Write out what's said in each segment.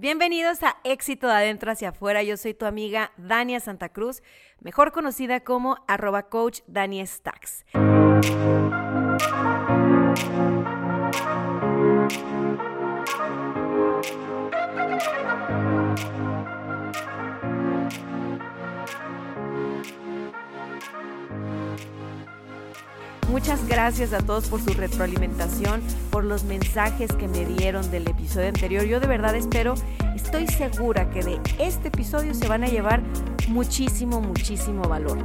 Bienvenidos a Éxito de Adentro hacia Afuera. Yo soy tu amiga Dania Santa Cruz, mejor conocida como arroba coach Dani Stacks. Muchas gracias a todos por su retroalimentación, por los mensajes que me dieron del episodio anterior. Yo de verdad espero, estoy segura que de este episodio se van a llevar muchísimo, muchísimo valor.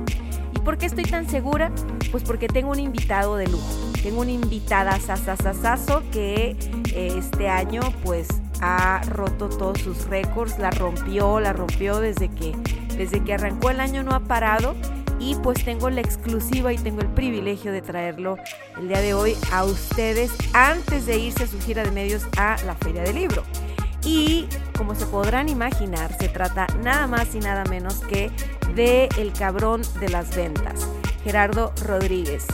¿Y por qué estoy tan segura? Pues porque tengo un invitado de lujo. Tengo una invitada sasasasazo que eh, este año pues ha roto todos sus récords, la rompió, la rompió desde que, desde que arrancó el año, no ha parado y pues tengo la exclusiva y tengo el privilegio de traerlo el día de hoy a ustedes antes de irse a su gira de medios a la Feria del Libro. Y como se podrán imaginar, se trata nada más y nada menos que de el cabrón de las ventas, Gerardo Rodríguez.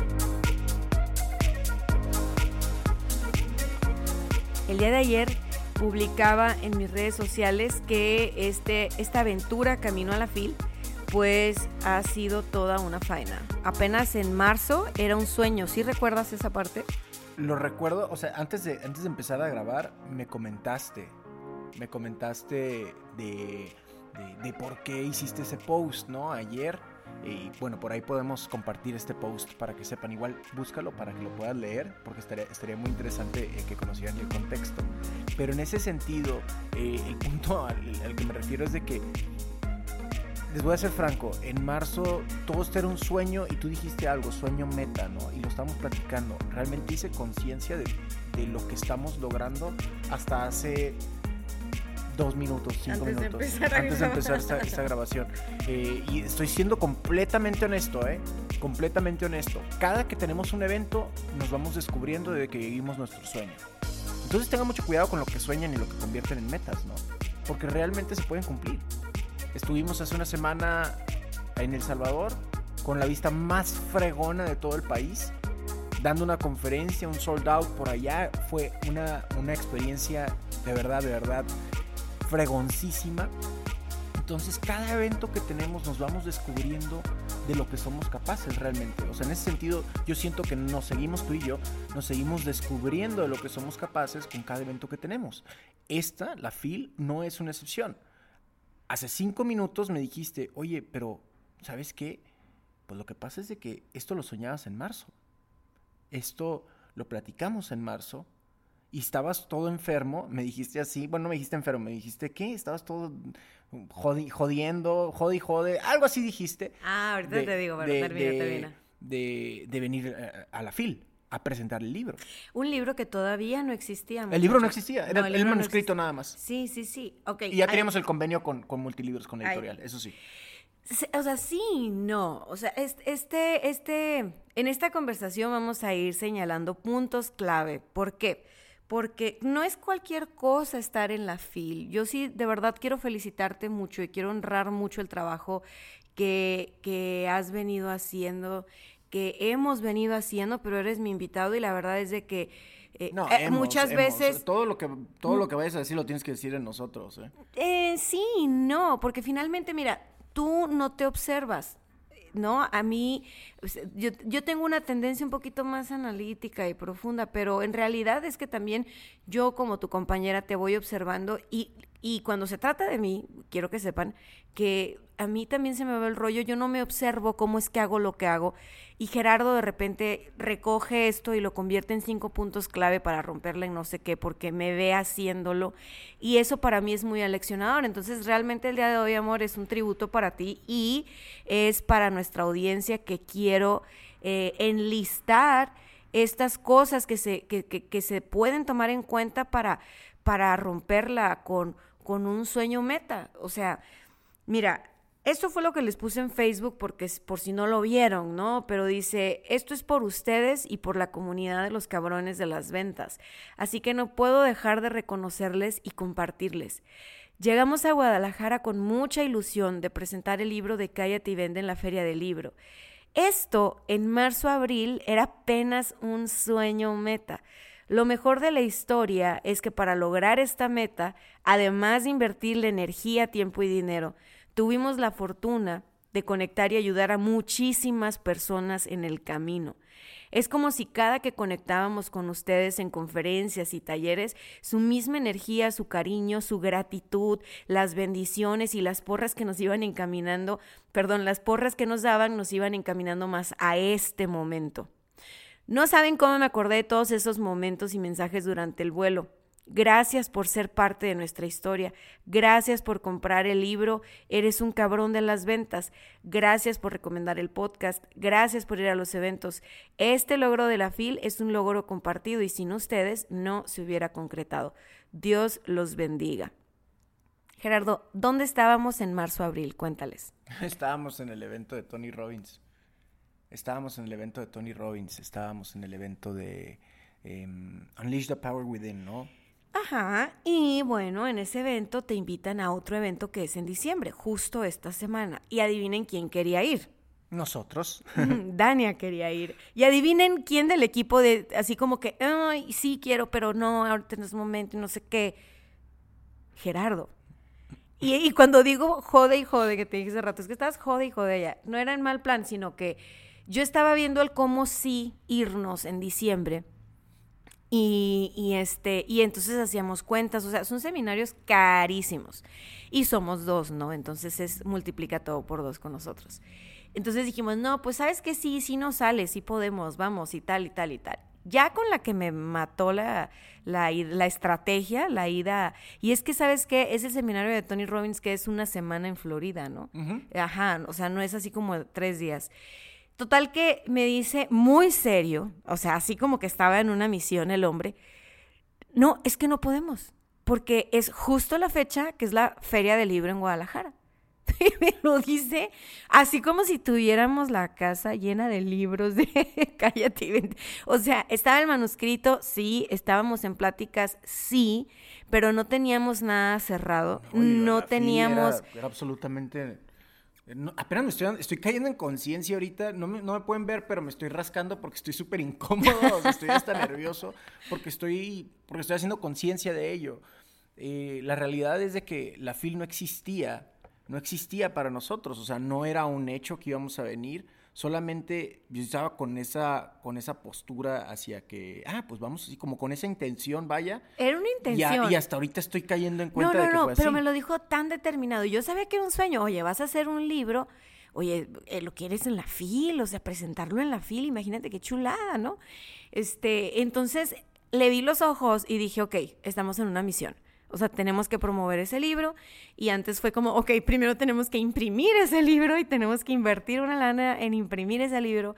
El día de ayer publicaba en mis redes sociales que este, esta aventura Camino a la FIL pues ha sido toda una faena. Apenas en marzo era un sueño, ¿sí recuerdas esa parte? Lo recuerdo, o sea, antes de, antes de empezar a grabar, me comentaste, me comentaste de, de, por qué hiciste ese post, ¿no? Ayer. Y bueno, por ahí podemos compartir este post para que sepan. Igual búscalo para que lo puedas leer, porque estaría, estaría muy interesante eh, que conocieran el contexto. Pero en ese sentido, eh, el punto al que me refiero es de que les voy a ser franco, en marzo todo esto era un sueño y tú dijiste algo, sueño meta, ¿no? Y lo estamos platicando. Realmente hice conciencia de, lo que estamos logrando hasta hace dos minutos, cinco minutos, antes de empezar esta, grabación. Eh, y estoy siendo completamente honesto, ¿eh? Completamente honesto. Cada que tenemos un evento, nos vamos descubriendo de que vivimos nuestro sueño. Entonces tengan mucho cuidado con lo que sueñan y lo que convierten en metas, ¿no? Porque realmente se pueden cumplir. Estuvimos hace una semana en El Salvador con la vista más fregona de todo el país, dando una conferencia, un sold out por allá. Fue una, una experiencia de verdad, de verdad fregoncísima. Entonces cada evento que tenemos nos vamos descubriendo de lo que somos capaces realmente. O sea, en ese sentido yo siento que nos seguimos tú y yo, nos seguimos descubriendo de lo que somos capaces con cada evento que tenemos. Esta, la FIL, no es una excepción hace cinco minutos me dijiste, oye, pero ¿sabes qué? Pues lo que pasa es de que esto lo soñabas en marzo. Esto lo platicamos en marzo y estabas todo enfermo, me dijiste así, bueno, no me dijiste enfermo, me dijiste, ¿qué? Estabas todo jodiendo, jodi, jode, algo así dijiste. Ah, ahorita te digo, pero termina, termina. De, de, venir a la FIL a presentar el libro. Un libro que todavía no existía. El libro no existía, era el, manuscrito nada más. Sí, sí, sí. Okay. Y ya teníamos el convenio con, con Multilibros, con editorial, eso sí. O sea, sí, no. O sea, este, este, en esta conversación vamos a ir señalando puntos clave. ¿Por qué? Porque no es cualquier cosa estar en la FIL. Yo sí, de verdad, quiero felicitarte mucho y quiero honrar mucho el trabajo que, que has venido haciendo que hemos venido haciendo, pero eres mi invitado y la verdad es de que eh, eh, muchas veces todo lo que todo lo que vayas a decir lo tienes que decir en nosotros ¿eh? eh sí no porque finalmente mira tú no te observas ¿no? A mí, yo, yo, tengo una tendencia un poquito más analítica y profunda, pero en realidad es que también yo como tu compañera te voy observando y, y cuando se trata de mí, quiero que sepan que a mí también se me va el rollo, yo no me observo cómo es que hago lo que hago y Gerardo de repente recoge esto y lo convierte en cinco puntos clave para romperla en no sé qué porque me ve haciéndolo y eso para mí es muy aleccionador. Entonces realmente el día de hoy, amor, es un tributo para ti y es para nuestra audiencia que quiero eh, enlistar estas cosas que se, que, que, se pueden tomar en cuenta para, para romperla con, con un sueño meta. O sea, mira, esto fue lo que les puse en Facebook porque por si no lo vieron, ¿no? Pero dice, esto es por ustedes y por la comunidad de los cabrones de las ventas. Así que no puedo dejar de reconocerles y compartirles. Llegamos a Guadalajara con mucha ilusión de presentar el libro de Cállate y Vende en la Feria del Libro. Esto en marzo-abril era apenas un sueño meta. Lo mejor de la historia es que para lograr esta meta, además de invertirle energía, tiempo y dinero, Tuvimos la fortuna de conectar y ayudar a muchísimas personas en el camino. Es como si cada que conectábamos con ustedes en conferencias y talleres, su misma energía, su cariño, su gratitud, las bendiciones y las porras que nos iban encaminando, perdón, las porras que nos daban nos iban encaminando más a este momento. No saben cómo me acordé de todos esos momentos y mensajes durante el vuelo. Gracias por ser parte de nuestra historia. Gracias por comprar el libro. Eres un cabrón de las ventas. Gracias por recomendar el podcast. Gracias por ir a los eventos. Este logro de la FIL es un logro compartido y sin ustedes no se hubiera concretado. Dios los bendiga. Gerardo, ¿dónde estábamos en marzo-abril? Cuéntales. Estábamos en el evento de Tony Robbins. Estábamos en el evento de Tony Robbins. Estábamos en el evento de em, Unleash the Power Within, ¿no? Ajá, y bueno, en ese evento te invitan a otro evento que es en diciembre, justo esta semana. Y adivinen quién quería ir. Nosotros. Dania quería ir. Y adivinen quién del equipo de, así como que, ay, sí quiero, pero no, ahorita en este momento, no sé qué. Gerardo. Y, y, cuando digo jode y jode, que te dije hace rato, es que estás jode y jode ya. No era en mal plan, sino que yo estaba viendo el cómo sí irnos en diciembre y, este, y entonces hacíamos cuentas, o sea, son seminarios carísimos. Y somos dos, ¿no? Entonces es multiplica todo por dos con nosotros. Entonces dijimos, no, pues sabes que sí, sí nos sale, sí podemos, vamos, y tal, y tal, y tal. Ya con la que me mató la, la, la estrategia, la ida. Y es que, ¿sabes qué? Es el seminario de Tony Robbins que es una semana en Florida, ¿no? Ajá, o sea, no es así como tres días. Total que me dice muy serio, o sea, así como que estaba en una misión el hombre, no, es que no podemos, porque es justo la fecha que es la Feria del Libro en Guadalajara. Y me lo dice así como si tuviéramos la casa llena de libros de Cállate. O sea, estaba el manuscrito, sí, estábamos en pláticas, sí, pero no teníamos nada cerrado, no, teníamos... era absolutamente eh, apenas me estoy, estoy cayendo en conciencia ahorita. No me, no me, pueden ver, pero me estoy rascando porque estoy súper incómodo. estoy hasta nervioso porque estoy, porque estoy haciendo conciencia de ello. Eh, la realidad es de que la FIL no existía. No existía para nosotros. O sea, no era un hecho que íbamos a venir solamente yo estaba con esa, con esa postura hacia que, ah, pues vamos así, como con esa intención, vaya. Era una intención. Y, hasta ahorita estoy cayendo en cuenta no, no, de que no, fue pero me lo dijo tan determinado. Yo sabía que era un sueño. Oye, vas a hacer un libro. Oye, eh, lo quieres en la fil, o sea, presentarlo en la fil, imagínate qué chulada, ¿no? Este, entonces le vi los ojos y dije, ok, estamos en una misión. O sea, tenemos que promover ese libro. Y antes fue como, ok, primero tenemos que imprimir ese libro y tenemos que invertir una lana en imprimir ese libro.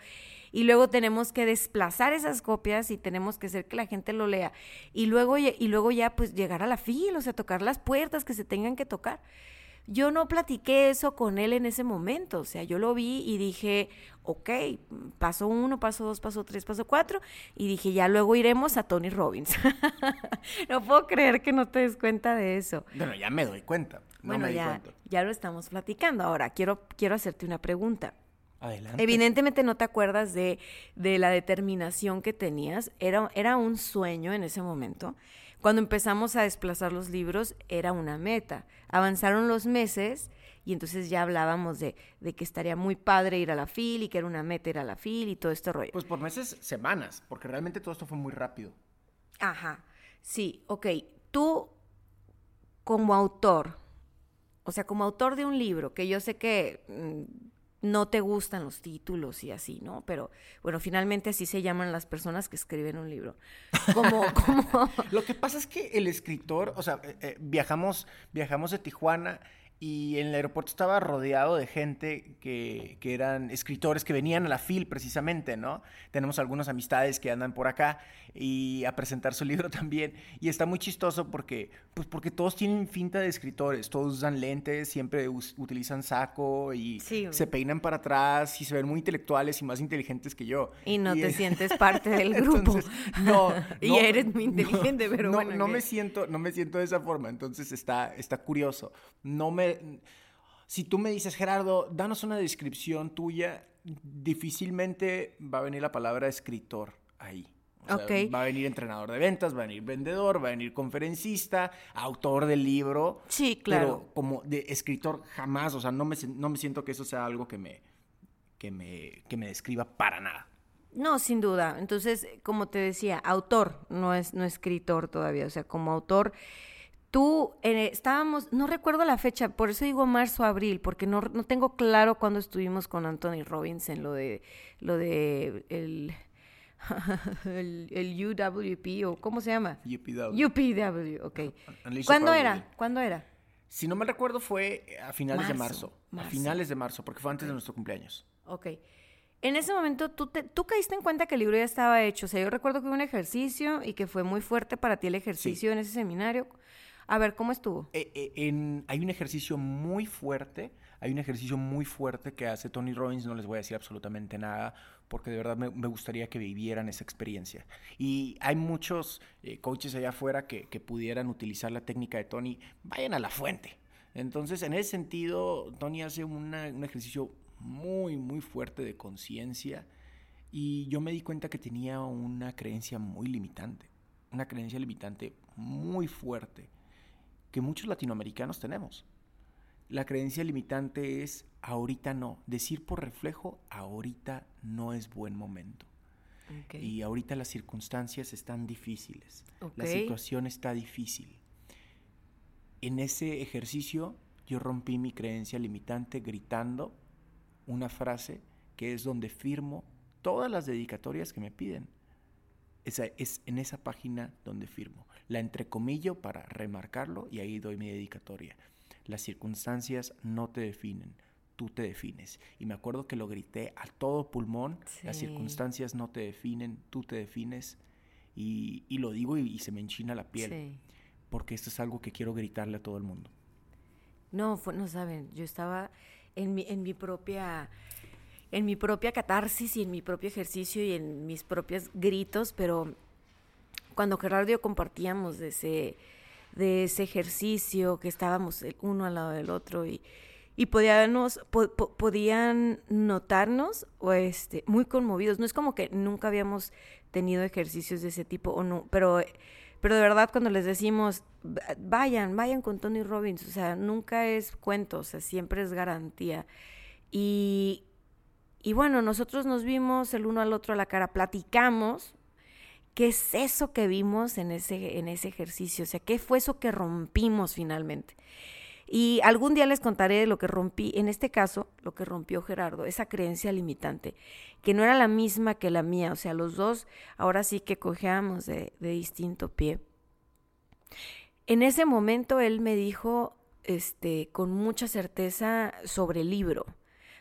Y luego tenemos que desplazar esas copias y tenemos que hacer que la gente lo lea. Y luego, y luego ya pues llegar a la fila, o sea, tocar las puertas que se tengan que tocar. Yo no platiqué eso con él en ese momento, o sea, yo lo vi y dije, ok, paso uno, paso dos, paso tres, paso cuatro, y dije, ya luego iremos a Tony Robbins. no puedo creer que no te des cuenta de eso. Bueno, ya me doy cuenta. bueno, ya, ya lo estamos platicando. Ahora, quiero, quiero hacerte una pregunta. Adelante. Evidentemente no te acuerdas de, de la determinación que tenías. Era, era un sueño en ese momento. Cuando empezamos a desplazar los libros era una meta. Avanzaron los meses y entonces ya hablábamos de, que estaría muy padre ir a la FIL y que era una meta ir a la FIL y todo este rollo. Pues por meses, semanas, porque realmente todo esto fue muy rápido. Ajá, sí, ok. Tú como autor, o sea, como autor de un libro, que yo sé que mm, no te gustan los títulos y así, ¿no? Pero bueno, finalmente así se llaman las personas que escriben un libro. Como, como... Lo que pasa es que el escritor, o sea, eh, eh, viajamos, viajamos de Tijuana y en el aeropuerto estaba rodeado de gente que, que, eran escritores que venían a la FIL precisamente, ¿no? Tenemos algunas amistades que andan por acá y a presentar su libro también. Y está muy chistoso porque, pues porque todos tienen finta de escritores, todos usan lentes, siempre utilizan saco y se peinan para atrás y se ven muy intelectuales y más inteligentes que yo. Y no te sientes parte del grupo. no, Y eres muy inteligente, pero no, bueno. No me, siento, no me siento de esa forma, entonces está, está curioso. No me si tú me dices, Gerardo, danos una descripción tuya, difícilmente va a venir la palabra escritor ahí. Va a venir entrenador de ventas, va a venir vendedor, va a venir conferencista, autor del libro. Sí, claro. Pero como de escritor jamás, o sea, no me, no me siento que eso sea algo que me, que me, que me describa para nada. No, sin duda. Entonces, como te decía, autor, no es no escritor todavía. O sea, como autor Tú, eh, estábamos, no recuerdo la fecha, por eso digo marzo, abril, porque no, no tengo claro cuándo estuvimos con Anthony Robbins en lo de, lo de el, el, UWP, o ¿cómo se llama? UPW. UPW, ok. ¿Cuándo era? ¿Cuándo era? Si no me recuerdo fue a finales de marzo, A finales de marzo, porque fue antes de nuestro cumpleaños. Ok. En ese momento, ¿tú, te, ¿tú caíste en cuenta que el libro ya estaba hecho? O sea, yo recuerdo que hubo un ejercicio y que fue muy fuerte para ti el ejercicio en ese seminario. A ver, ¿cómo estuvo? Eh, eh, hay un ejercicio muy fuerte, hay un ejercicio muy fuerte que hace Tony Robbins, no les voy a decir absolutamente nada, porque de verdad me, gustaría que vivieran esa experiencia. Y hay muchos eh, coaches allá afuera que, pudieran utilizar la técnica de Tony, vayan a la fuente. Entonces, en ese sentido, Tony hace un ejercicio muy, muy fuerte de conciencia y yo me di cuenta que tenía una creencia muy limitante, una creencia limitante muy fuerte que muchos latinoamericanos tenemos. La creencia limitante es ahorita no. Decir por reflejo, ahorita no es buen momento. Y ahorita las circunstancias están difíciles. La situación está difícil. En ese ejercicio yo rompí mi creencia limitante gritando una frase que es donde firmo todas las dedicatorias que me piden. Esa, es en esa página donde firmo. La entrecomillo para remarcarlo y ahí doy mi dedicatoria. Las circunstancias no te definen, tú te defines. Y me acuerdo que lo grité a todo pulmón, las circunstancias no te definen, tú te defines. Y, lo digo y, se me enchina la piel. Porque esto es algo que quiero gritarle a todo el mundo. No, no saben, yo estaba en mi, en mi propia en mi propia catarsis y en mi propio ejercicio y en mis propios gritos, pero cuando Gerardo y yo compartíamos de ese, de ese ejercicio, que estábamos el uno al lado del otro y, y podíamos, podían notarnos o este, muy conmovidos. No es como que nunca habíamos tenido ejercicios de ese tipo, o no, pero, pero de verdad cuando les decimos, vayan, vayan con Tony Robbins, o sea, nunca es cuento, o sea, siempre es garantía. Y, y bueno, nosotros nos vimos el uno al otro a la cara, platicamos. ¿Qué es eso que vimos en ese, en ese ejercicio? O sea, ¿qué fue eso que rompimos finalmente? Y algún día les contaré lo que rompí, en este caso, lo que rompió Gerardo, esa creencia limitante, que no era la misma que la mía, o sea, los dos ahora sí que cojeamos de, de distinto pie. En ese momento él me dijo, este, con mucha certeza sobre el libro.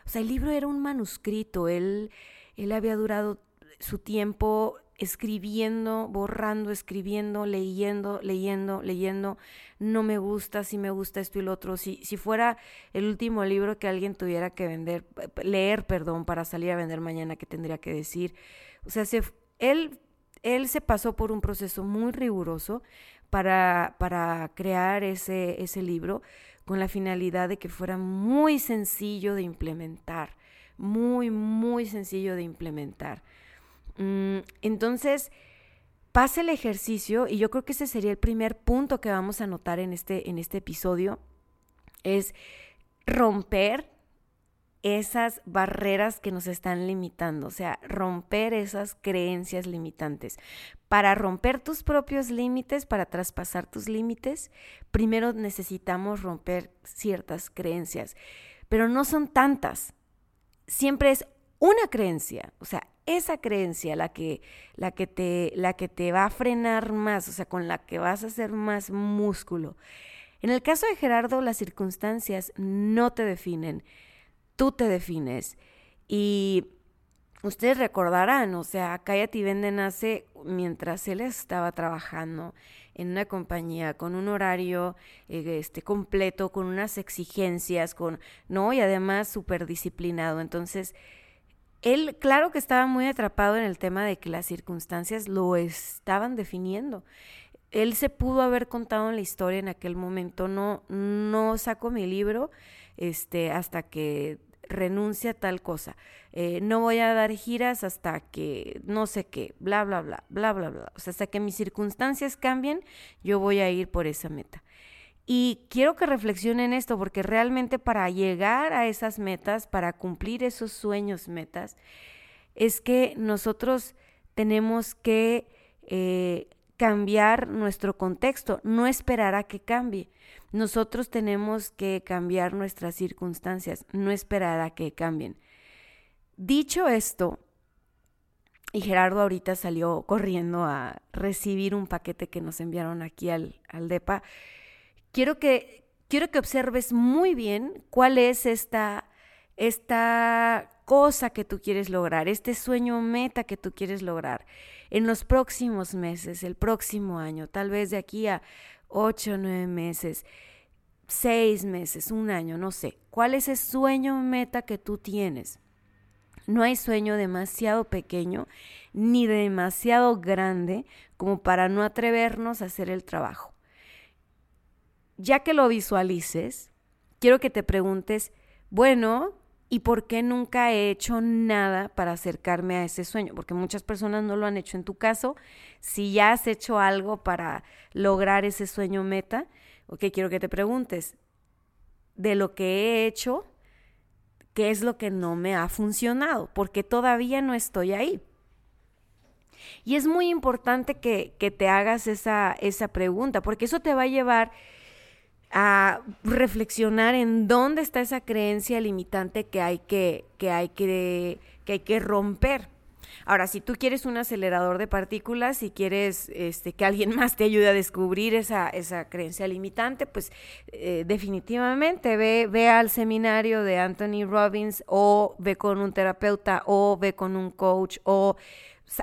O sea, el libro era un manuscrito, él, él había durado su tiempo escribiendo, borrando, escribiendo, leyendo, leyendo, leyendo. No me gusta, si me gusta esto y lo otro. Si, si fuera el último libro que alguien tuviera que vender, leer, perdón, para salir a vender mañana, ¿qué tendría que decir? O sea, se, él, él se pasó por un proceso muy riguroso para, para crear ese, ese libro con la finalidad de que fuera muy sencillo de implementar, muy, muy sencillo de implementar. Mm, entonces, pasa el ejercicio y yo creo que ese sería el primer punto que vamos a notar en este, en este episodio, es romper esas barreras que nos están limitando, o sea, romper esas creencias limitantes. Para romper tus propios límites, para traspasar tus límites, primero necesitamos romper ciertas creencias, pero no son tantas. Siempre es una creencia, o sea, esa creencia la que, la que, te, la que te va a frenar más, o sea, con la que vas a hacer más músculo. En el caso de Gerardo, las circunstancias no te definen, tú te defines. Y ustedes recordarán, o sea, Cállate y Vende nace mientras él estaba trabajando en una compañía con un horario eh, este, completo, con unas exigencias, con, ¿no? Y además súper disciplinado. Entonces, él, claro que estaba muy atrapado en el tema de que las circunstancias lo estaban definiendo. Él se pudo haber contado en la historia en aquel momento, no, no saco mi libro este, hasta que renuncia a tal cosa. Eh, no voy a dar giras hasta que no sé qué, bla, bla, bla, bla, bla, bla. O sea, hasta que mis circunstancias cambien, yo voy a ir por esa meta. Y quiero que reflexionen esto, porque realmente para llegar a esas metas, para cumplir esos sueños, metas, es que nosotros tenemos que eh, cambiar nuestro contexto, no esperar a que cambie. Nosotros tenemos que cambiar nuestras circunstancias, no esperar a que cambien. Dicho esto, y Gerardo ahorita salió corriendo a recibir un paquete que nos enviaron aquí al, al DEPA, quiero que, quiero que observes muy bien cuál es esta, esta cosa que tú quieres lograr, este sueño meta que tú quieres lograr en los próximos meses, el próximo año, tal vez de aquí a ocho, nueve meses, seis meses, un año, no sé. ¿Cuál es ese sueño meta que tú tienes? No hay sueño demasiado pequeño ni demasiado grande como para no atrevernos a hacer el trabajo. Ya que lo visualices, quiero que te preguntes, bueno, ¿y por qué nunca he hecho nada para acercarme a ese sueño? Porque muchas personas no lo han hecho. En tu caso, si ya has hecho algo para lograr ese sueño meta, ok, quiero que te preguntes, de lo que he hecho, ¿qué es lo que no me ha funcionado? Porque todavía no estoy ahí. Y es muy importante que, que te hagas esa, esa pregunta, porque eso te va a llevar a reflexionar en dónde está esa creencia limitante que hay que, que, hay que, que, hay que romper. Ahora, si tú quieres un acelerador de partículas, si quieres este, que alguien más te ayude a descubrir esa, esa creencia limitante, pues eh, definitivamente ve, ve al seminario de Anthony Robbins o ve con un terapeuta o ve con un coach o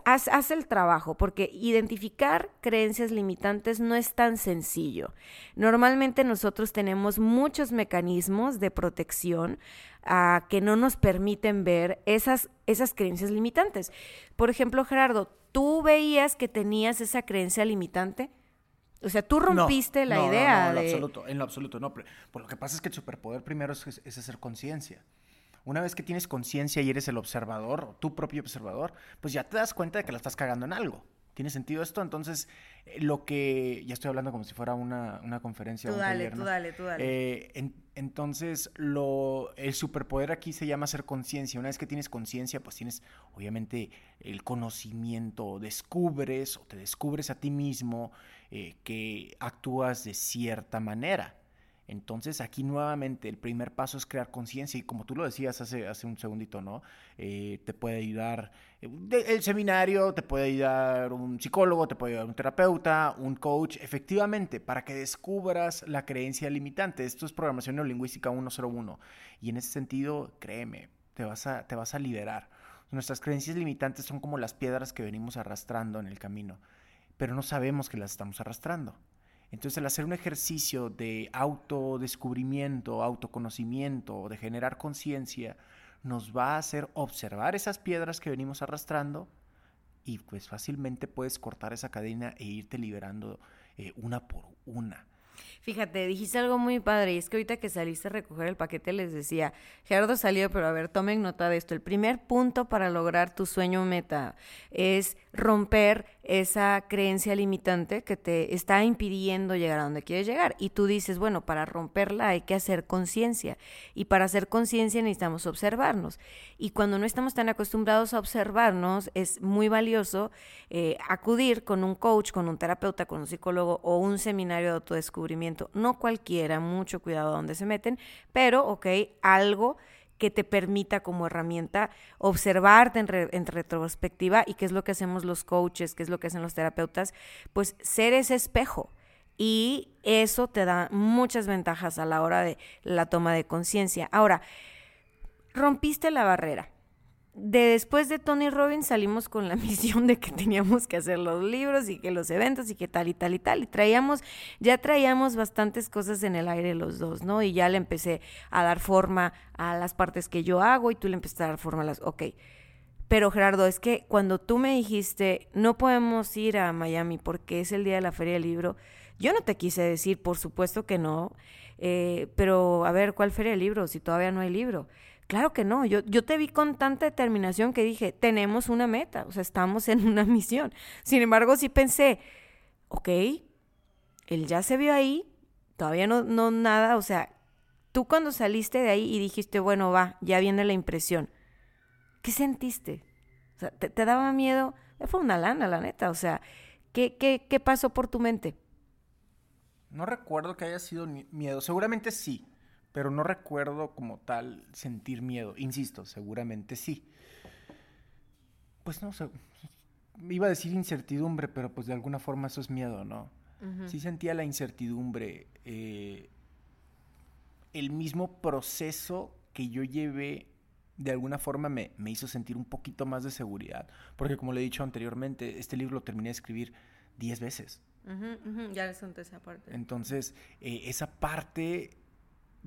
Haz, el trabajo, porque identificar creencias limitantes no es tan sencillo. Normalmente nosotros tenemos muchos mecanismos de protección ah, que no nos permiten ver esas, esas creencias limitantes. Por ejemplo, Gerardo, ¿tú veías que tenías esa creencia limitante? O sea, tú rompiste la idea no, no, en lo absoluto, en lo absoluto, no. Por lo que pasa es que el superpoder primero es, es hacer conciencia. Una vez que tienes conciencia y eres el observador, tu propio observador, pues ya te das cuenta de que la estás cagando en algo. ¿Tiene sentido esto? Entonces, eh, lo que. Ya estoy hablando como si fuera una, una conferencia. Tú dale, tú dale, tú dale. Eh, entonces, lo, el superpoder aquí se llama hacer conciencia. Una vez que tienes conciencia, pues tienes, obviamente, el conocimiento. Descubres o te descubres a ti mismo eh, que actúas de cierta manera. Entonces aquí nuevamente el primer paso es crear conciencia y como tú lo decías hace, un segundito, ¿no? Eh, te puede ayudar eh, el seminario, te puede ayudar un psicólogo, te puede ayudar un terapeuta, un coach, efectivamente, para que descubras la creencia limitante. Esto es programación neurolingüística 101 y en ese sentido, créeme, te vas a, te vas a liberar. Nuestras creencias limitantes son como las piedras que venimos arrastrando en el camino, pero no sabemos que las estamos arrastrando. Entonces, el hacer un ejercicio de autodescubrimiento, autoconocimiento, de generar conciencia, nos va a hacer observar esas piedras que venimos arrastrando y pues fácilmente puedes cortar esa cadena e irte liberando eh, una por una. Fíjate, dijiste algo muy padre y es que ahorita que saliste a recoger el paquete les decía, Gerardo salió, pero a ver, tomen nota de esto. El primer punto para lograr tu sueño meta es romper esa creencia limitante que te está impidiendo llegar a donde quieres llegar. Y tú dices, bueno, para romperla hay que hacer conciencia. Y para hacer conciencia necesitamos observarnos. Y cuando no estamos tan acostumbrados a observarnos, es muy valioso eh, acudir con un coach, con un terapeuta, con un psicólogo o un seminario de autodescubrimiento. No cualquiera, mucho cuidado a donde se meten, pero, ok, algo que te permita como herramienta observarte en, retrospectiva y qué es lo que hacemos los coaches, qué es lo que hacen los terapeutas, pues ser ese espejo Y eso te da muchas ventajas a la hora de la toma de conciencia. Ahora, rompiste la barrera de después de Tony Robbins salimos con la misión de que teníamos que hacer los libros y que los eventos y que tal y tal y tal. Y traíamos, ya traíamos bastantes cosas en el aire los dos, ¿no? Y ya le empecé a dar forma a las partes que yo hago y tú le empezaste a dar forma a las... Ok. Pero Gerardo, es que cuando tú me dijiste, no podemos ir a Miami porque es el día de la Feria del Libro, yo no te quise decir, por supuesto que no, eh, pero a ver, ¿cuál Feria del Libro si todavía no hay libro? Claro que no, yo, yo te vi con tanta determinación que dije, tenemos una meta, o sea, estamos en una misión. Sin embargo, sí pensé, ok, él ya se vio ahí, todavía no, no nada, o sea, tú cuando saliste de ahí y dijiste, bueno, va, ya viene la impresión, ¿qué sentiste? O sea, ¿te, daba miedo? Fue una lana, la neta, o sea, ¿qué, qué, qué pasó por tu mente? No recuerdo que haya sido miedo, seguramente sí pero no recuerdo como tal sentir miedo. Insisto, seguramente sí. Pues no sé, iba a decir incertidumbre, pero pues de alguna forma eso es miedo, ¿no? Sí sentía la incertidumbre, eh, el mismo proceso que yo llevé de alguna forma me, hizo sentir un poquito más de seguridad, porque como le he dicho anteriormente, este libro lo terminé de escribir diez veces. Ya les conté esa parte. Entonces, eh, esa parte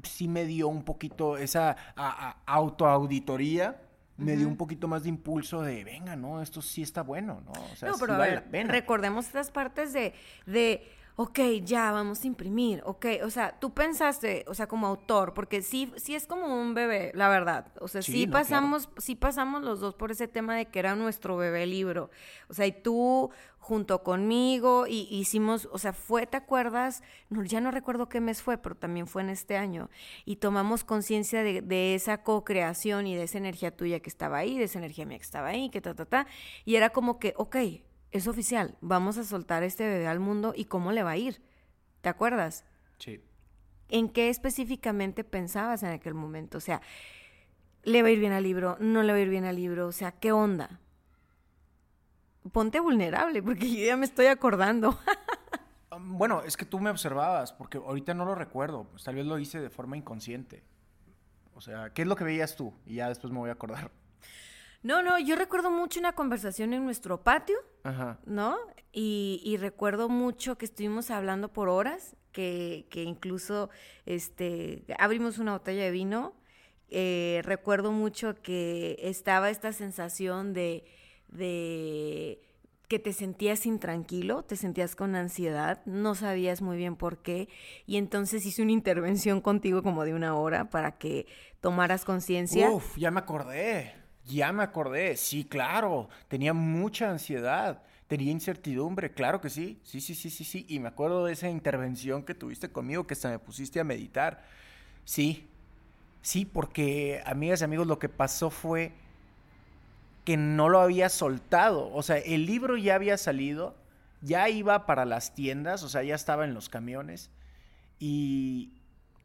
sí me dio un poquito esa autoauditoría, me dio un poquito más de impulso de, venga, no, esto sí está bueno, ¿no? O sea, no, pero vale la pena. recordemos estas partes de, de ok, ya vamos a imprimir, ok, o sea, tú pensaste, o sea, como autor, porque sí, sí es como un bebé, la verdad, o sea, sí, pasamos, sí pasamos los dos por ese tema de que era nuestro bebé libro, o sea, y tú junto conmigo y hicimos, o sea, fue, ¿te acuerdas? No, ya no recuerdo qué mes fue, pero también fue en este año, y tomamos conciencia de, de, esa co-creación y de esa energía tuya que estaba ahí, de esa energía mía que estaba ahí, que ta, ta, ta, y era como que, ok, es oficial, vamos a soltar este bebé al mundo y cómo le va a ir. ¿Te acuerdas? Sí. ¿En qué específicamente pensabas en aquel momento? O sea, ¿le va a ir bien al libro? ¿No le va a ir bien al libro? O sea, ¿qué onda? Ponte vulnerable, porque yo ya me estoy acordando. Um, bueno, es que tú me observabas, porque ahorita no lo recuerdo. Pues, tal vez lo hice de forma inconsciente. O sea, ¿qué es lo que veías tú? Y ya después me voy a acordar. No, no, yo recuerdo mucho una conversación en nuestro patio, ¿no? Y, recuerdo mucho que estuvimos hablando por horas, que, que incluso este, abrimos una botella de vino. Eh, recuerdo mucho que estaba esta sensación de, de que te sentías intranquilo, te sentías con ansiedad, no sabías muy bien por qué, y entonces hice una intervención contigo como de una hora para que tomaras conciencia. Uf, ya me acordé. Ya me acordé, sí, claro, tenía mucha ansiedad, tenía incertidumbre, claro que sí, sí, sí, sí, sí, sí, y me acuerdo de esa intervención que tuviste conmigo, que hasta me pusiste a meditar, sí, sí, porque amigas y amigos, lo que pasó fue que no lo había soltado, o sea, el libro ya había salido, ya iba para las tiendas, o sea, ya estaba en los camiones, y,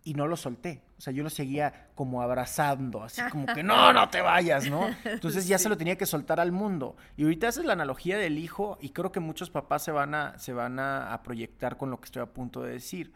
y no lo solté. O sea, yo lo seguía como abrazando, así como que no, no te vayas, ¿no? Entonces ya se lo tenía que soltar al mundo. Y ahorita haces la analogía del hijo y creo que muchos papás se van a, se van a proyectar con lo que estoy a punto de decir,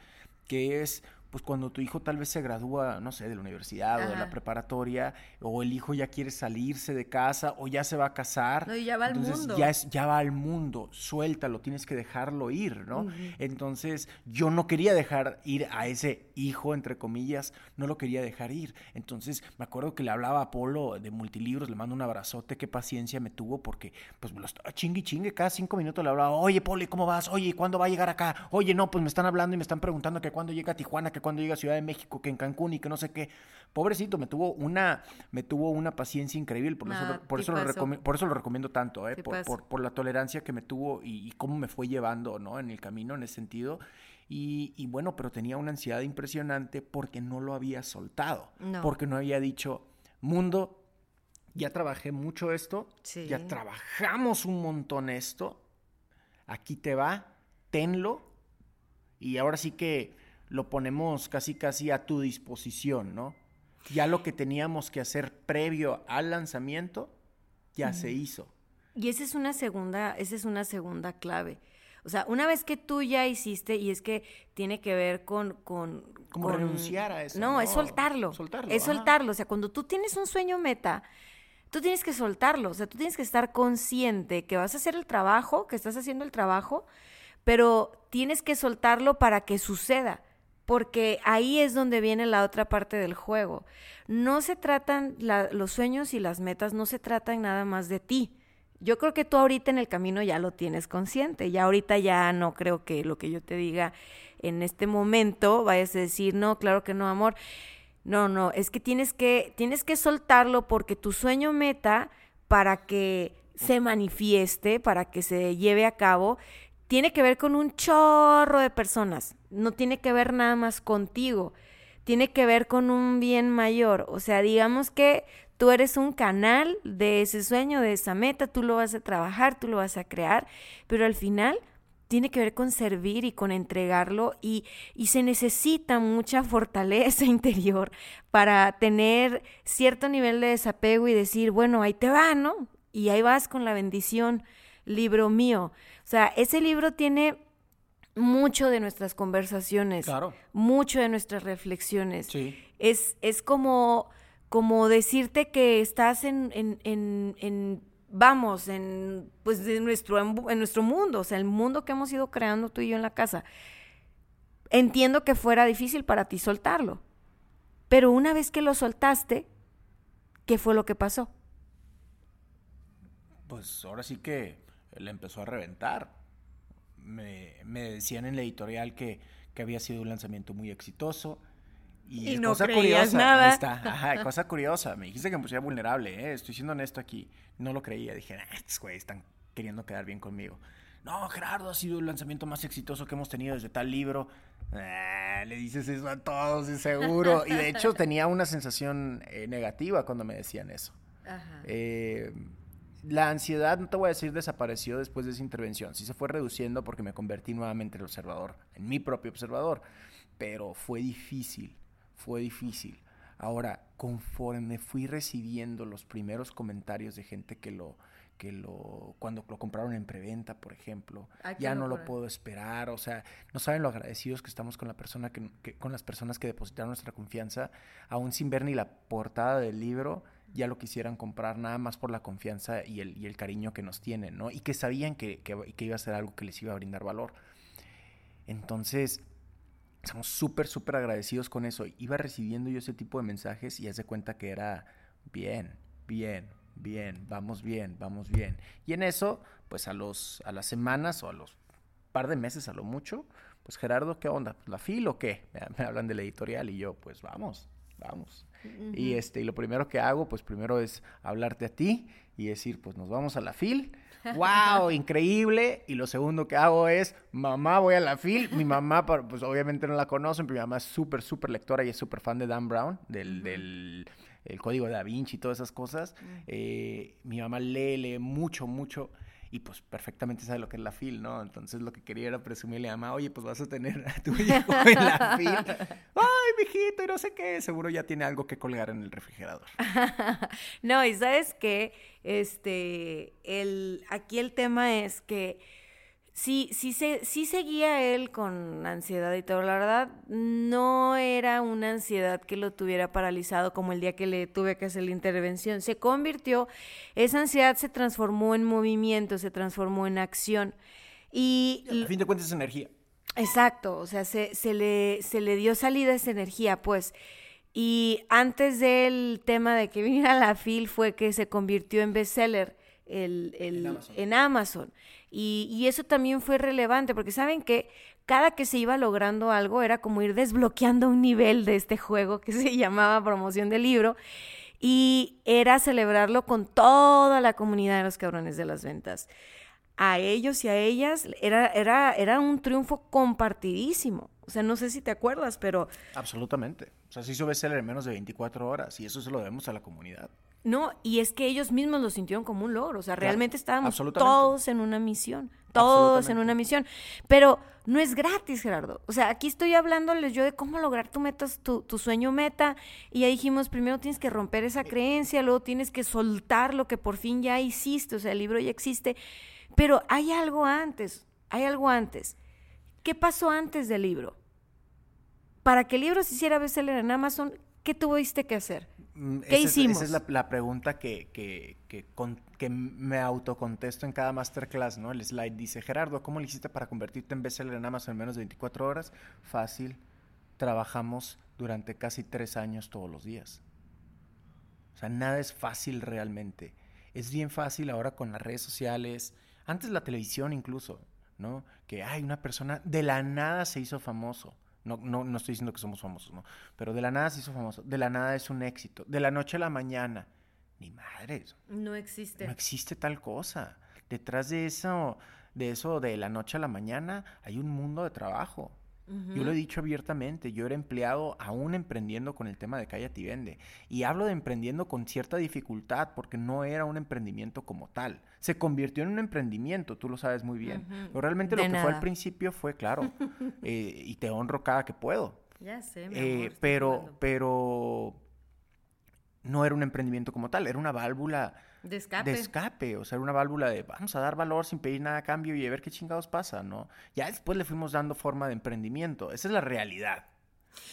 que es pues cuando tu hijo tal vez se gradúa, no sé, de la universidad o de la preparatoria, o el hijo ya quiere salirse de casa, o ya se va a casar. No, y ya va al mundo. Ya, es, ya va al mundo, suéltalo, tienes que dejarlo ir, ¿no? Entonces, yo no quería dejar ir a ese hijo, entre comillas, no lo quería dejar ir. Entonces, me acuerdo que le hablaba a Polo de multilibros, le mando un abrazote, qué paciencia me tuvo, porque pues me lo estaba chingue chingue, cada cinco minutos le hablaba, oye, Poli, ¿cómo vas? Oye, ¿cuándo va a llegar acá? Oye, no, pues me están hablando y me están preguntando que cuándo llega a Tijuana, que cuando llega a Ciudad de México, que en Cancún y que no sé qué. Pobrecito, me tuvo una, me tuvo una paciencia increíble, por, eso, por, eso, lo por eso lo recomiendo tanto, ¿eh? por, por, la tolerancia que me tuvo y, cómo me fue llevando ¿no? en el camino en ese sentido. Y, bueno, pero tenía una ansiedad impresionante porque no lo había soltado, porque no había dicho, mundo, ya trabajé mucho esto, ya trabajamos un montón esto, aquí te va, tenlo, y ahora sí que lo ponemos casi casi a tu disposición, ¿no? Ya lo que teníamos que hacer previo al lanzamiento ya se hizo. Y esa es una segunda, esa es una segunda clave. O sea, una vez que tú ya hiciste, y es que tiene que ver con... con Como renunciar a eso. No, es soltarlo. Soltarlo. Es soltarlo. O sea, cuando tú tienes un sueño meta, tú tienes que soltarlo. O sea, tú tienes que estar consciente que vas a hacer el trabajo, que estás haciendo el trabajo, pero tienes que soltarlo para que suceda. Porque ahí es donde viene la otra parte del juego. No se tratan, los sueños y las metas no se tratan nada más de ti yo creo que tú ahorita en el camino ya lo tienes consciente, ya ahorita ya no creo que lo que yo te diga en este momento vayas a decir, no, claro que no, amor. No, no, es que tienes que, tienes que soltarlo porque tu sueño meta para que se manifieste, para que se lleve a cabo, tiene que ver con un chorro de personas, no tiene que ver nada más contigo, tiene que ver con un bien mayor. O sea, digamos que Tú eres un canal de ese sueño, de esa meta, tú lo vas a trabajar, tú lo vas a crear, pero al final tiene que ver con servir y con entregarlo y, y, se necesita mucha fortaleza interior para tener cierto nivel de desapego y decir, bueno, ahí te va, ¿no? Y ahí vas con la bendición, libro mío. O sea, ese libro tiene mucho de nuestras conversaciones, mucho de nuestras reflexiones. Sí. Es, es como como decirte que estás en, en, en, vamos, en, pues, en nuestro, en nuestro mundo, o sea, el mundo que hemos ido creando tú y yo en la casa. Entiendo que fuera difícil para ti soltarlo, pero una vez que lo soltaste, ¿qué fue lo que pasó? Pues ahora sí que le empezó a reventar. Me, me decían en la editorial que, que había sido un lanzamiento muy exitoso, y, no cosa curiosa, nada. Ahí está. Ajá, cosa curiosa. Me dijiste que me pusiera vulnerable, ¿eh? Estoy siendo honesto aquí. No lo creía. Dije, ah, güeyes están queriendo quedar bien conmigo. No, Gerardo, ha sido el lanzamiento más exitoso que hemos tenido desde tal libro. Ah, le dices eso a todos, es seguro. Y de hecho tenía una sensación eh, negativa cuando me decían eso. Ajá. Eh, la ansiedad, no te voy a decir, desapareció después de esa intervención. Sí se fue reduciendo porque me convertí nuevamente en observador, en mi propio observador. Pero fue difícil fue difícil. Ahora, conforme fui recibiendo los primeros comentarios de gente que lo, que lo, cuando lo compraron en preventa, por ejemplo, ya no lo puedo esperar, o sea, no saben lo agradecidos que estamos con la persona que, con las personas que depositaron nuestra confianza, aún sin ver ni la portada del libro, ya lo quisieran comprar nada más por la confianza y el, y el cariño que nos tienen, ¿no? Y que sabían que, que, que iba a ser algo que les iba a brindar valor. Entonces, Estamos súper, súper agradecidos con eso. Iba recibiendo yo ese tipo de mensajes y hace cuenta que era bien, bien, bien, vamos bien, vamos bien. Y en eso, pues a, los, a las semanas o a los par de meses a lo mucho, pues Gerardo, ¿qué onda? ¿La fil o qué? Me, hablan de la editorial y yo, pues vamos, vamos. Y este, y lo primero que hago, pues primero es hablarte a ti y decir, pues nos vamos a la fil wow, increíble. Y lo segundo que hago es, mamá, voy a la fil. Mi mamá, pues obviamente no la conocen, pero mi mamá es súper, súper lectora y es súper fan de Dan Brown, del, del el código de Da Vinci y todas esas cosas. Eh, mi mamá lee, lee mucho, mucho y pues perfectamente sabe lo que es la fil, ¿no? Entonces lo que quería era presumirle a mamá, oye, pues vas a tener a tu hijo en la fil. mijito, y no sé qué, seguro ya tiene algo que colgar en el refrigerador. no, y sabes que, este, el, aquí el tema es que sí, sí, se, sí seguía él con ansiedad y todo. La verdad, no era una ansiedad que lo tuviera paralizado como el día que le tuve que hacer la intervención. Se convirtió, esa ansiedad se transformó en movimiento, se transformó en acción. Y, a fin de cuentas es energía. Exacto, o sea, se, se, le, se le dio salida esa energía, pues. Y antes del tema de que viniera la FIL fue que se convirtió en bestseller el, el, En Amazon. Y, eso también fue relevante, porque saben que cada que se iba logrando algo era como ir desbloqueando un nivel de este juego que se llamaba promoción del libro. Y era celebrarlo con toda la comunidad de los cabrones de las ventas. A ellos y a ellas era, era, era un triunfo compartidísimo. O sea, no sé si te acuerdas, pero... Absolutamente. O sea, se hizo bestseller en menos de 24 horas y eso se lo debemos a la comunidad. No, y es que ellos mismos lo sintieron como un logro. O sea, realmente estábamos todos en una misión. Todos en una misión. Pero no es gratis, Gerardo. O sea, aquí estoy hablándoles yo de cómo lograr tu meta, tu, tu sueño meta. Y ya dijimos, primero tienes que romper esa creencia, luego tienes que soltar lo que por fin ya hiciste. O sea, el libro ya existe. Pero hay algo antes hay algo antes. ¿Qué pasó antes del libro? Para que el libro se hiciera bestseller en Amazon, ¿qué tuviste que hacer? Mm, ¿Qué esa hicimos? Es, esa es la, la pregunta que, que, que, con- que me autocontesto en cada masterclass, ¿no? El slide dice, Gerardo, ¿cómo le hiciste para convertirte en bestseller en Amazon en menos de 24 horas? Fácil. Trabajamos durante casi tres años todos los días. O sea, nada es fácil realmente. Es bien fácil ahora con las redes sociales, antes la televisión incluso, ¿no? Que hay una persona de la nada se hizo famoso. No, no, no estoy diciendo que somos famosos, ¿no? Pero de la nada se hizo famoso. De la nada es un éxito. De la noche a la mañana. Ni madres. No existe. No existe tal cosa. Detrás de eso, de eso de la noche a la mañana, hay un mundo de trabajo. Yo lo he dicho abiertamente, yo era empleado aún emprendiendo con el tema de Cállate y Vende. Y hablo de emprendiendo con cierta dificultad porque no era un emprendimiento como tal. Se convirtió en un emprendimiento, tú lo sabes muy bien. Pero realmente De lo que fue al principio fue, claro, eh, y te honro cada que puedo. Ya sé, mi Eh, amor, pero, pero no era un emprendimiento como tal, era una válvula De escape. de escape, o sea, era una válvula de vamos a dar valor sin pedir nada a cambio y a ver qué chingados pasa, ¿no? Ya después le fuimos dando forma de emprendimiento, esa es la realidad.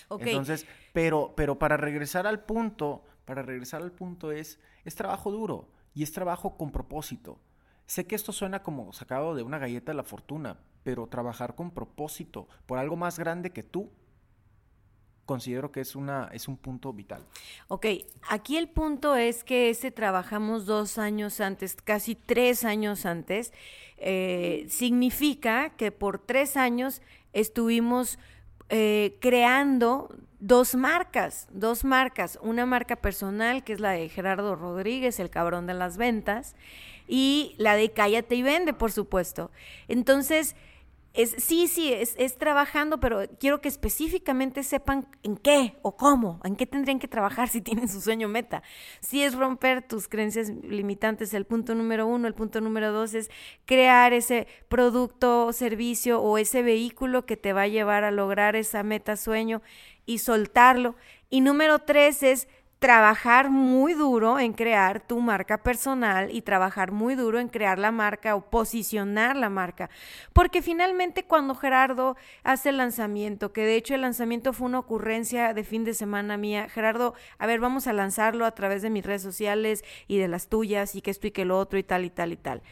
Ok, Entonces, pero, pero para regresar al punto, para regresar al punto es, es trabajo duro y es trabajo con propósito. Sé que esto suena como sacado de una galleta de la fortuna, pero trabajar con propósito por algo más grande que tú, considero que es, una, es un punto vital. ok, aquí el punto es que ese trabajamos dos años antes, casi tres años antes, eh, significa que por tres años estuvimos eh, creando dos marcas, dos marcas, una marca personal que es la de Gerardo Rodríguez, el cabrón de las ventas, y la de Cállate y Vende, por supuesto. Entonces, es, sí, sí, es, es trabajando, pero quiero que específicamente sepan en qué o cómo, en qué tendrían que trabajar si tienen su sueño meta. Si es romper tus creencias limitantes, el punto número uno, el punto número dos es crear ese producto, servicio o ese vehículo que te va a llevar a lograr esa meta, sueño y soltarlo. Y número tres es trabajar muy duro en crear tu marca personal y trabajar muy duro en crear la marca o posicionar la marca. Porque finalmente cuando Gerardo hace el lanzamiento, que de hecho el lanzamiento fue una ocurrencia de fin de semana mía, Gerardo, a ver, vamos a lanzarlo a través de mis redes sociales y de las tuyas y que esto y que lo otro y tal y tal y tal.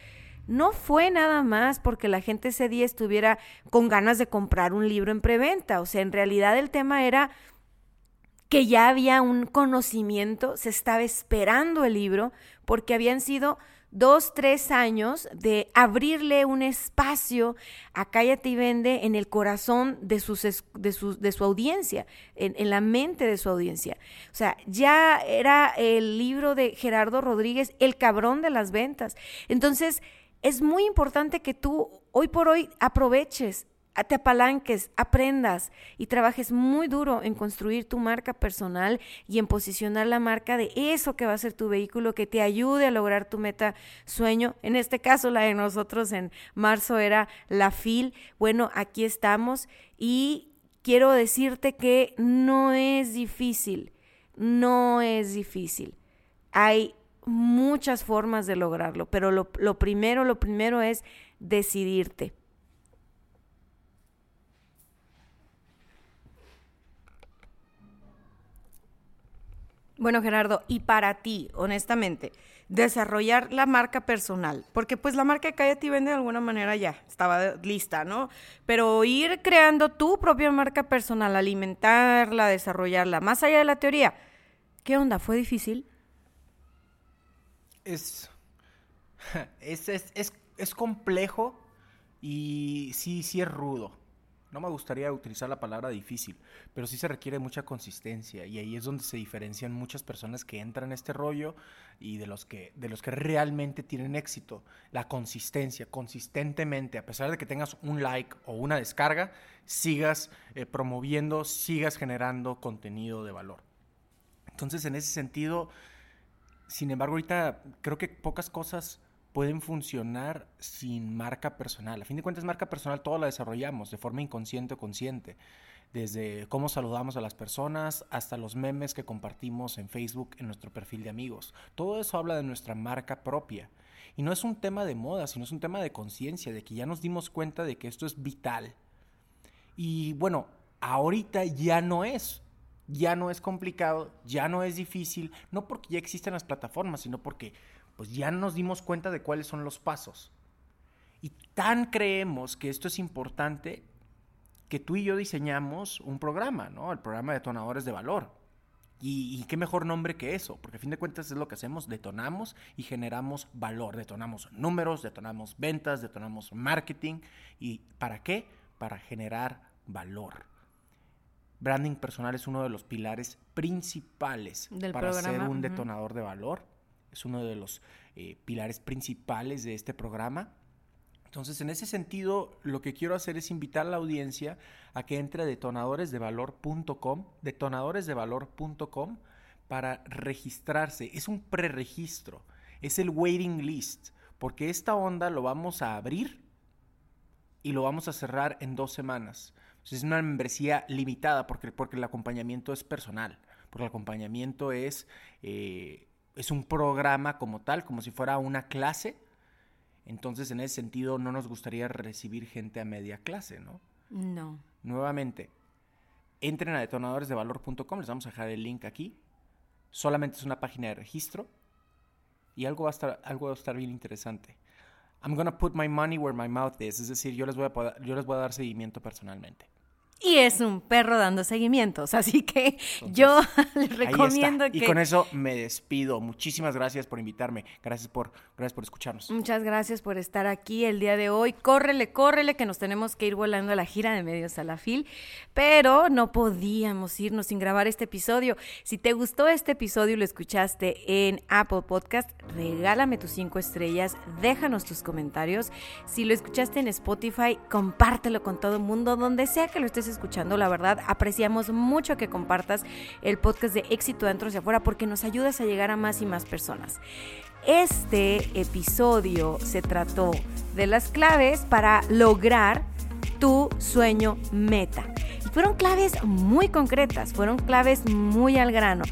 No fue nada más porque la gente ese día estuviera con ganas de comprar un libro en preventa. O sea, en realidad el tema era que ya había un conocimiento, se estaba esperando el libro, porque habían sido dos, tres años de abrirle un espacio a Cállate y Vende en el corazón de, sus, de, su, de su audiencia, en, en la mente de su audiencia. O sea, ya era el libro de Gerardo Rodríguez, El cabrón de las ventas. Entonces, es muy importante que tú hoy por hoy aproveches te apalanques, aprendas y trabajes muy duro en construir tu marca personal y en posicionar la marca de eso que va a ser tu vehículo que te ayude a lograr tu meta sueño. En este caso, la de nosotros en marzo era la FIL. Bueno, aquí estamos y quiero decirte que no es difícil, no es difícil. Hay muchas formas de lograrlo, pero lo, lo primero, lo primero es decidirte. Bueno, Gerardo, y para ti, honestamente, desarrollar la marca personal, porque pues la marca de Cállate y Vende de alguna manera ya estaba lista, ¿no? Pero ir creando tu propia marca personal, alimentarla, desarrollarla, más allá de la teoría, ¿qué onda? ¿Fue difícil? Es, es, es, es, es complejo y sí, sí es rudo. No me gustaría utilizar la palabra difícil, pero sí se requiere mucha consistencia y ahí es donde se diferencian muchas personas que entran a este rollo y de los que, de los que realmente tienen éxito. La consistencia, consistentemente, a pesar de que tengas un like o una descarga, sigas eh, promoviendo, sigas generando contenido de valor. Entonces, en ese sentido, sin embargo, ahorita creo que pocas cosas pueden funcionar sin marca personal. A fin de cuentas, marca personal todo la desarrollamos de forma inconsciente o consciente. Desde cómo saludamos a las personas hasta los memes que compartimos en Facebook en nuestro perfil de amigos. Todo eso habla de nuestra marca propia. Y no es un tema de moda, sino es un tema de conciencia, de que ya nos dimos cuenta de que esto es vital. Y bueno, ahorita ya no es. Ya no es complicado, ya no es difícil, no porque ya existen las plataformas, sino porque pues ya nos dimos cuenta de cuáles son los pasos. Y tan creemos que esto es importante que tú y yo diseñamos un programa, ¿no? El programa de detonadores de valor. Y, qué mejor nombre que eso, porque a fin de cuentas es lo que hacemos, detonamos y generamos valor, detonamos números, detonamos ventas, detonamos marketing. ¿Y para qué? Para generar valor. Branding personal es uno de los pilares principales para ser un detonador de valor. Es uno de los eh, pilares principales de este programa. Entonces, en ese sentido, lo que quiero hacer es invitar a la audiencia a que entre a detonadoresdevalor.com, detonadoresdevalor.com, para registrarse. Es un preregistro, es el waiting list, porque esta onda lo vamos a abrir y lo vamos a cerrar en dos semanas. es una membresía limitada porque, porque el acompañamiento es personal, porque el acompañamiento es, eh, es un programa como tal, como si fuera una clase entonces, en ese sentido, no nos gustaría recibir gente a media clase, ¿no? No. Nuevamente, entren a detonadoresdevalor.com, les vamos a dejar el link aquí. Solamente es una página de registro y algo va a estar, algo va a estar bien interesante. I'm gonna put my money where my mouth is, es decir, yo les voy a, yo les voy a dar seguimiento personalmente y es un perro dando seguimientos. Así que yo les recomiendo que. Y con eso me despido. Muchísimas gracias por invitarme. Gracias por, gracias por escucharnos. Muchas gracias por estar aquí el día de hoy. Córrele, córrele, que nos tenemos que ir volando a la gira de Medios a la Fil. Pero no podíamos irnos sin grabar este episodio. Si te gustó este episodio y lo escuchaste en Apple Podcast, regálame tus cinco estrellas, déjanos tus comentarios. Si lo escuchaste en Spotify, compártelo con todo el mundo, donde sea que lo estés escuchando. La verdad, apreciamos mucho que compartas el podcast de éxito dentro hacia afuera porque nos ayudas a llegar a más y más personas. Este episodio se trató de las claves para lograr tu sueño meta. Y fueron claves muy concretas, fueron claves muy al grano,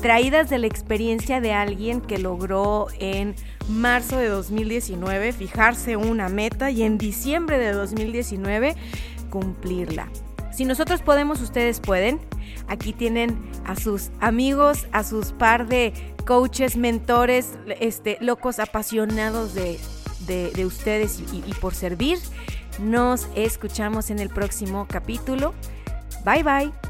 traídas de la experiencia de alguien que logró en marzo de 2019 fijarse una meta y en diciembre de 2019 cumplirla. Si nosotros podemos, ustedes pueden. Aquí tienen a sus amigos, a sus par de coaches, mentores, este, locos apasionados de, ustedes y, y por servir. Nos escuchamos en el próximo capítulo. Bye bye.